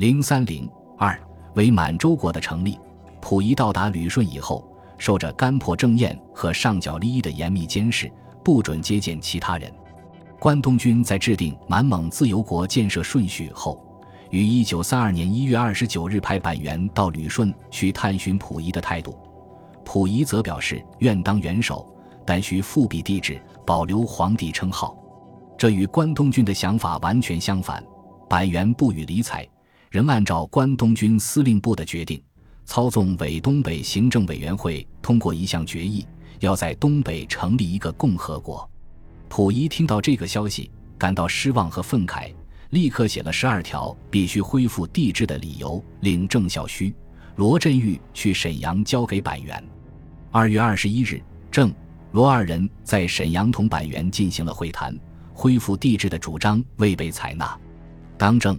零三零二为满洲国的成立，溥仪到达旅顺以后，受着甘破正彦和上角利益的严密监视，不准接见其他人。关东军在制定满蒙自由国建设顺序后，于一九三二年一月二十九日派板垣到旅顺去探寻溥仪的态度。溥仪则表示愿当元首，但需复辟帝制，保留皇帝称号。这与关东军的想法完全相反。板垣不予理睬，仍按照关东军司令部的决定，操纵伪东北行政委员会通过一项决议，要在东北成立一个共和国。溥仪听到这个消息，感到失望和愤慨，立刻写了十二条必须恢复帝制的理由，令郑孝胥、罗振玉去沈阳交给板垣。二月二十一日，郑、罗二人在沈阳同板垣进行了会谈，恢复帝制的主张未被采纳。当政、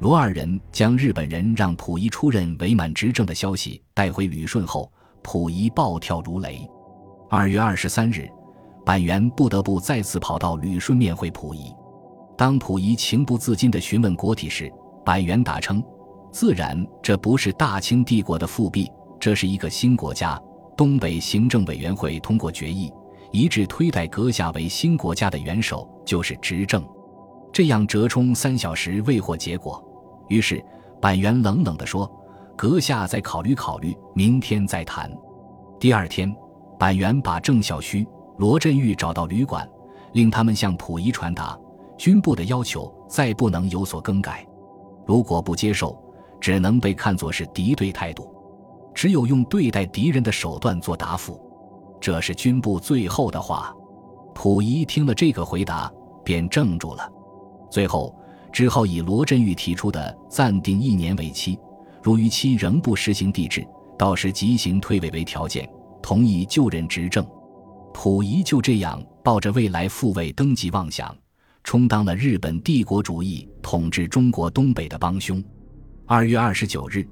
罗二人将日本人让溥仪出任伪满执政的消息带回旅顺后，溥仪暴跳如雷。二月二十三日，板垣不得不再次跑到旅顺面会溥仪。当溥仪情不自禁地询问国体时，板垣答称：“自然，这不是大清帝国的复辟，这是一个新国家。”东北行政委员会通过决议，一致推戴阁下为新国家的元首，就是执政。这样折冲三小时未获结果，于是板垣冷冷地说：“阁下再考虑考虑，明天再谈。”第二天，板垣把郑孝胥、罗振玉找到旅馆，令他们向溥仪传达军部的要求，再不能有所更改。如果不接受，只能被看作是敌对态度。只有用对待敌人的手段做答复，这是军部最后的话。溥仪听了这个回答，便怔住了。最后只好以罗振玉提出的暂定一年为期，如逾期仍不实行帝制，到时即行退位为条件，同意就任执政。溥仪就这样抱着未来复位登基妄想，充当了日本帝国主义统治中国东北的帮凶。二月二十九日。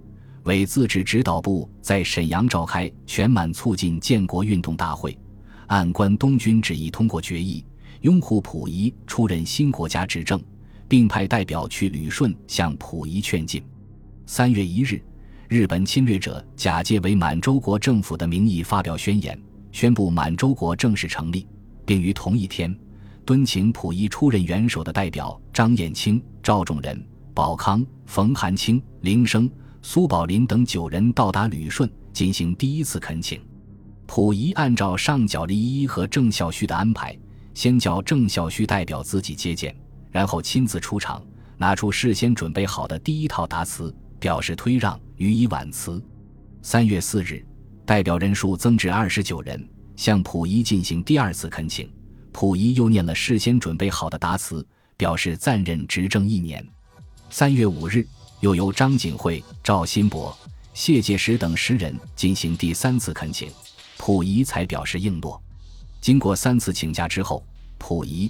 伪自治指导部在沈阳召开全满促进建国运动大会，按关东军旨意通过决议，拥护溥仪出任新国家执政，并派代表去旅顺向溥仪劝进。三月一日，日本侵略者假借为满洲国政府的名义发表宣言，宣布满洲国正式成立，并于同一天敦请溥仪出任元首的代表张彦清、赵仲仁、保康、冯寒清、林升。苏宝林等九人到达旅顺，进行第一次恳请。溥仪按照上角利一和郑孝胥的安排，先叫郑孝胥代表自己接见，然后亲自出场，拿出事先准备好的第一套答词，表示推让，予以婉辞。三月四日，代表人数增至二十九人，向溥仪进行第二次恳请。溥仪又念了事先准备好的答词，表示暂任执政一年。三月五日。又由张景惠、赵新伯、谢介石等十人进行第三次恳请，溥仪才表示应诺。经过三次请假之后，溥仪、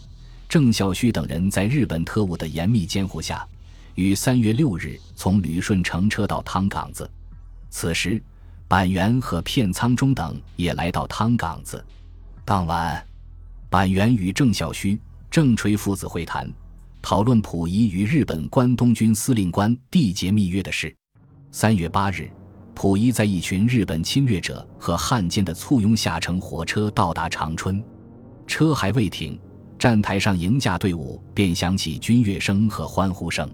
郑孝胥等人在日本特务的严密监护下，于三月六日从旅顺乘车到汤岗子。此时，板垣和片仓中等也来到汤岗子。当晚，板垣与郑孝胥、郑垂父子会谈。讨论溥仪与日本关东军司令官缔结密约的事。三月八日，溥仪在一群日本侵略者和汉奸的簇拥下乘火车到达长春，车还未停，站台上迎驾队伍便响起军乐声和欢呼声。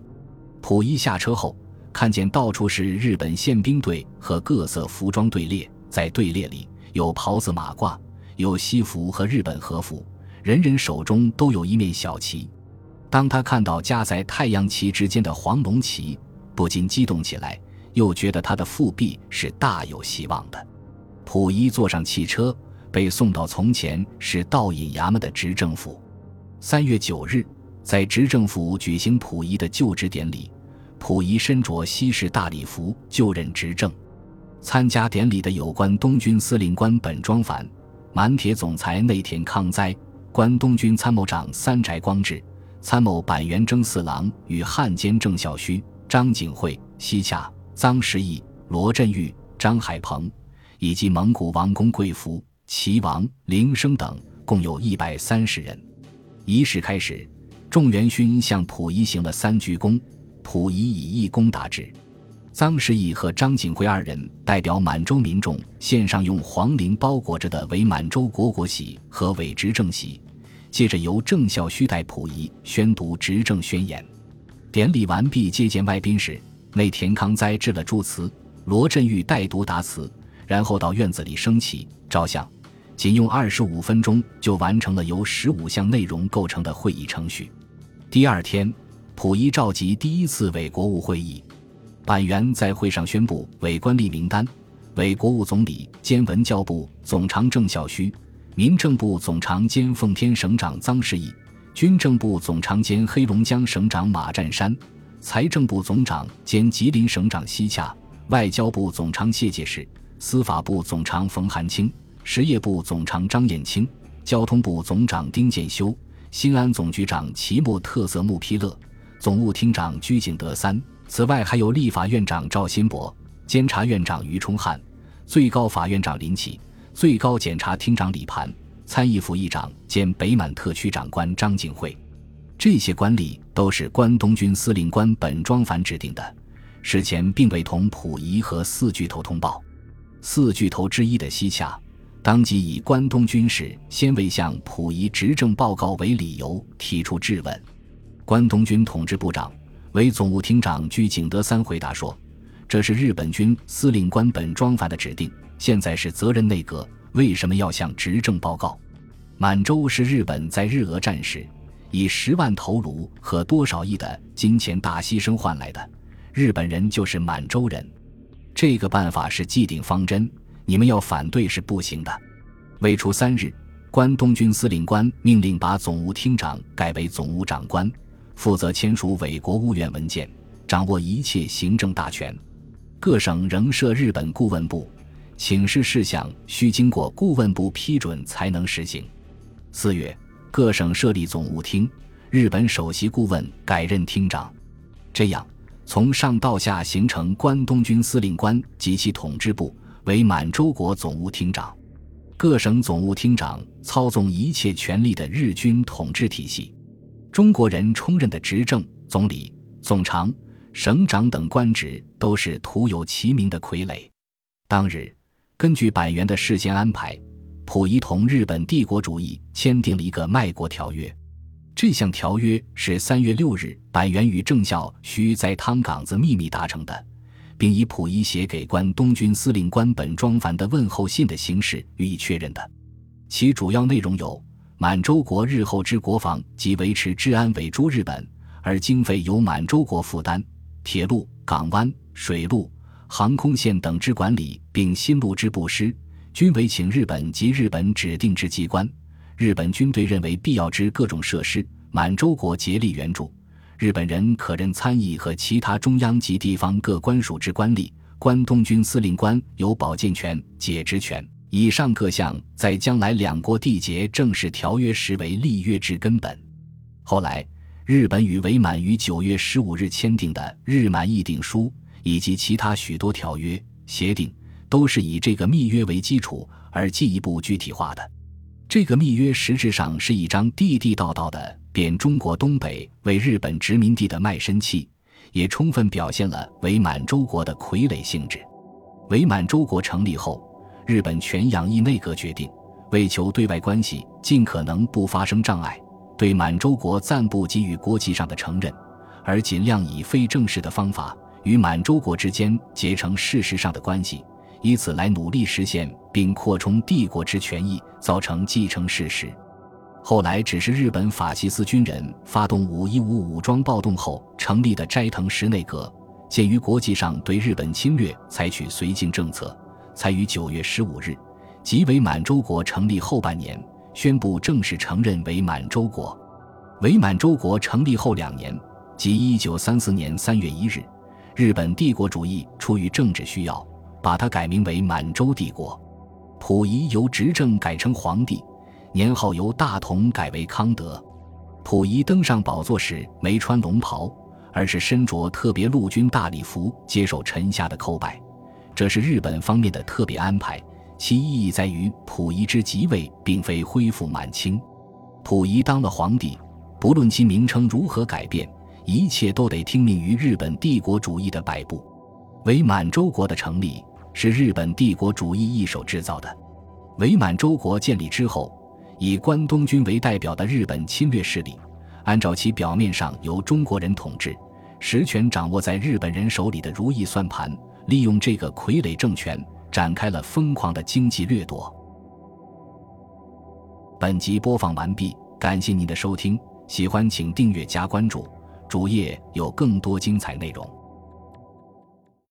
溥仪下车后，看见到处是日本宪兵队和各色服装队列，在队列里有袍子马褂，有西服和日本和服，人人手中都有一面小旗。当他看到夹在太阳旗之间的黄龙旗，不禁激动起来，又觉得他的复辟是大有希望的。溥仪坐上汽车，被送到从前是道尹衙门的执政府。三月九日，在执政府举行溥仪的就职典礼，溥仪身着西式大礼服就任执政。参加典礼的有关东军司令官本庄繁、满铁总裁内田康哉、关东军参谋长三宅光治。参谋板垣征四郎与汉奸郑孝胥、张景惠、西洽、臧时义、罗振玉、张海鹏，以及蒙古王公贵福、齐王、林升等，共有一百三十人。仪式开始，众元勋向溥仪行了三鞠躬，溥仪以一躬答之。臧士义和张景辉二人代表满洲民众献上用黄绫包裹着的伪满洲国国玺和伪执政玺，接着由郑孝胥代溥仪宣读执政宣言。典礼完毕，接见外宾时，内田康哉致了祝词，罗振玉代读答词，然后到院子里升旗照相，仅用二十五分钟就完成了由十五项内容构成的会议程序。第二天，溥仪召集第一次伪国务会议。板垣在会上宣布伪官吏名单：伪国务总理兼文教部总长郑孝胥，民政部总长兼奉天省长臧士义，军政部总长兼黑龙江省长马占山，财政部总长兼吉林省长西洽，外交部总长谢介石，司法部总长冯寒清，实业部总长张彦青，交通部总长丁建修，新安总局长齐木特色穆丕勒，总务厅长居景德三。此外，还有立法院长赵新博、监察院长于崇汉、最高法院长林奇、最高检察厅长李盘、参议府议长兼北满特区长官张景惠。这些官吏都是关东军司令官本庄繁指定的，事前并未同溥仪和四巨头通报。四巨头之一的西洽，当即以关东军事先未向溥仪执政报告为理由提出质问。关东军统治部长。为总务厅长居景德三回答说：“这是日本军司令官本庄繁的指定，现在是责任内阁，为什么要向执政报告？满洲是日本在日俄战时以十万头颅和多少亿的金钱大牺牲换来的，日本人就是满洲人，这个办法是既定方针，你们要反对是不行的。”未出三日，关东军司令官命令把总务厅长改为总务长官。负责签署伪国务院文件，掌握一切行政大权。各省仍设日本顾问部，请示事项需经过顾问部批准才能实行。四月，各省设立总务厅，日本首席顾问改任厅长。这样，从上到下形成关东军司令官及其统治部为满洲国总务厅长，各省总务厅长操纵一切权力的日军统治体系。中国人充任的执政总理、总长、省长等官职都是徒有其名的傀儡。当日，根据板垣的事先安排，溥仪同日本帝国主义签订了一个卖国条约。这项条约是三月六日板垣与郑孝胥在汤岗子秘密达成的，并以溥仪写给关东军司令官本庄繁的问候信的形式予以确认的。其主要内容有。满洲国日后之国防及维持治安委诸日本，而经费由满洲国负担；铁路、港湾、水路、航空线等之管理，并新路之布施，均委请日本及日本指定之机关。日本军队认为必要之各种设施，满洲国竭力援助。日本人可任参议和其他中央及地方各官署之官吏。关东军司令官有保荐权、解职权。以上各项在将来两国缔结正式条约时为立约之根本。后来，日本与伪满于九月十五日签订的《日满议定书》以及其他许多条约协定，都是以这个密约为基础而进一步具体化的。这个密约实质上是一张地地道道的贬中国东北为日本殖民地的卖身契，也充分表现了伪满洲国的傀儡性质。伪满洲国成立后。日本全养义内阁决定，为求对外关系尽可能不发生障碍，对满洲国暂不给予国际上的承认，而尽量以非正式的方法与满洲国之间结成事实上的关系，以此来努力实现并扩充帝国之权益，造成继承事实。后来只是日本法西斯军人发动五一五武装暴动后成立的斋藤石内阁，鉴于国际上对日本侵略采取绥靖政策。才于九月十五日，即伪满洲国成立后半年，宣布正式承认伪满洲国。伪满洲国成立后两年，即一九三四年三月一日，日本帝国主义出于政治需要，把它改名为满洲帝国。溥仪由执政改成皇帝，年号由大同改为康德。溥仪登上宝座时没穿龙袍，而是身着特别陆军大礼服，接受臣下的叩拜。这是日本方面的特别安排，其意义在于溥仪之即位并非恢复满清。溥仪当了皇帝，不论其名称如何改变，一切都得听命于日本帝国主义的摆布。为满洲国的成立是日本帝国主义一手制造的。伪满洲国建立之后，以关东军为代表的日本侵略势力，按照其表面上由中国人统治、实权掌握在日本人手里的如意算盘，利用这个傀儡政权展开了疯狂的经济掠夺。本集播放完毕，感谢您的收听，喜欢请订阅加关注，主页有更多精彩内容。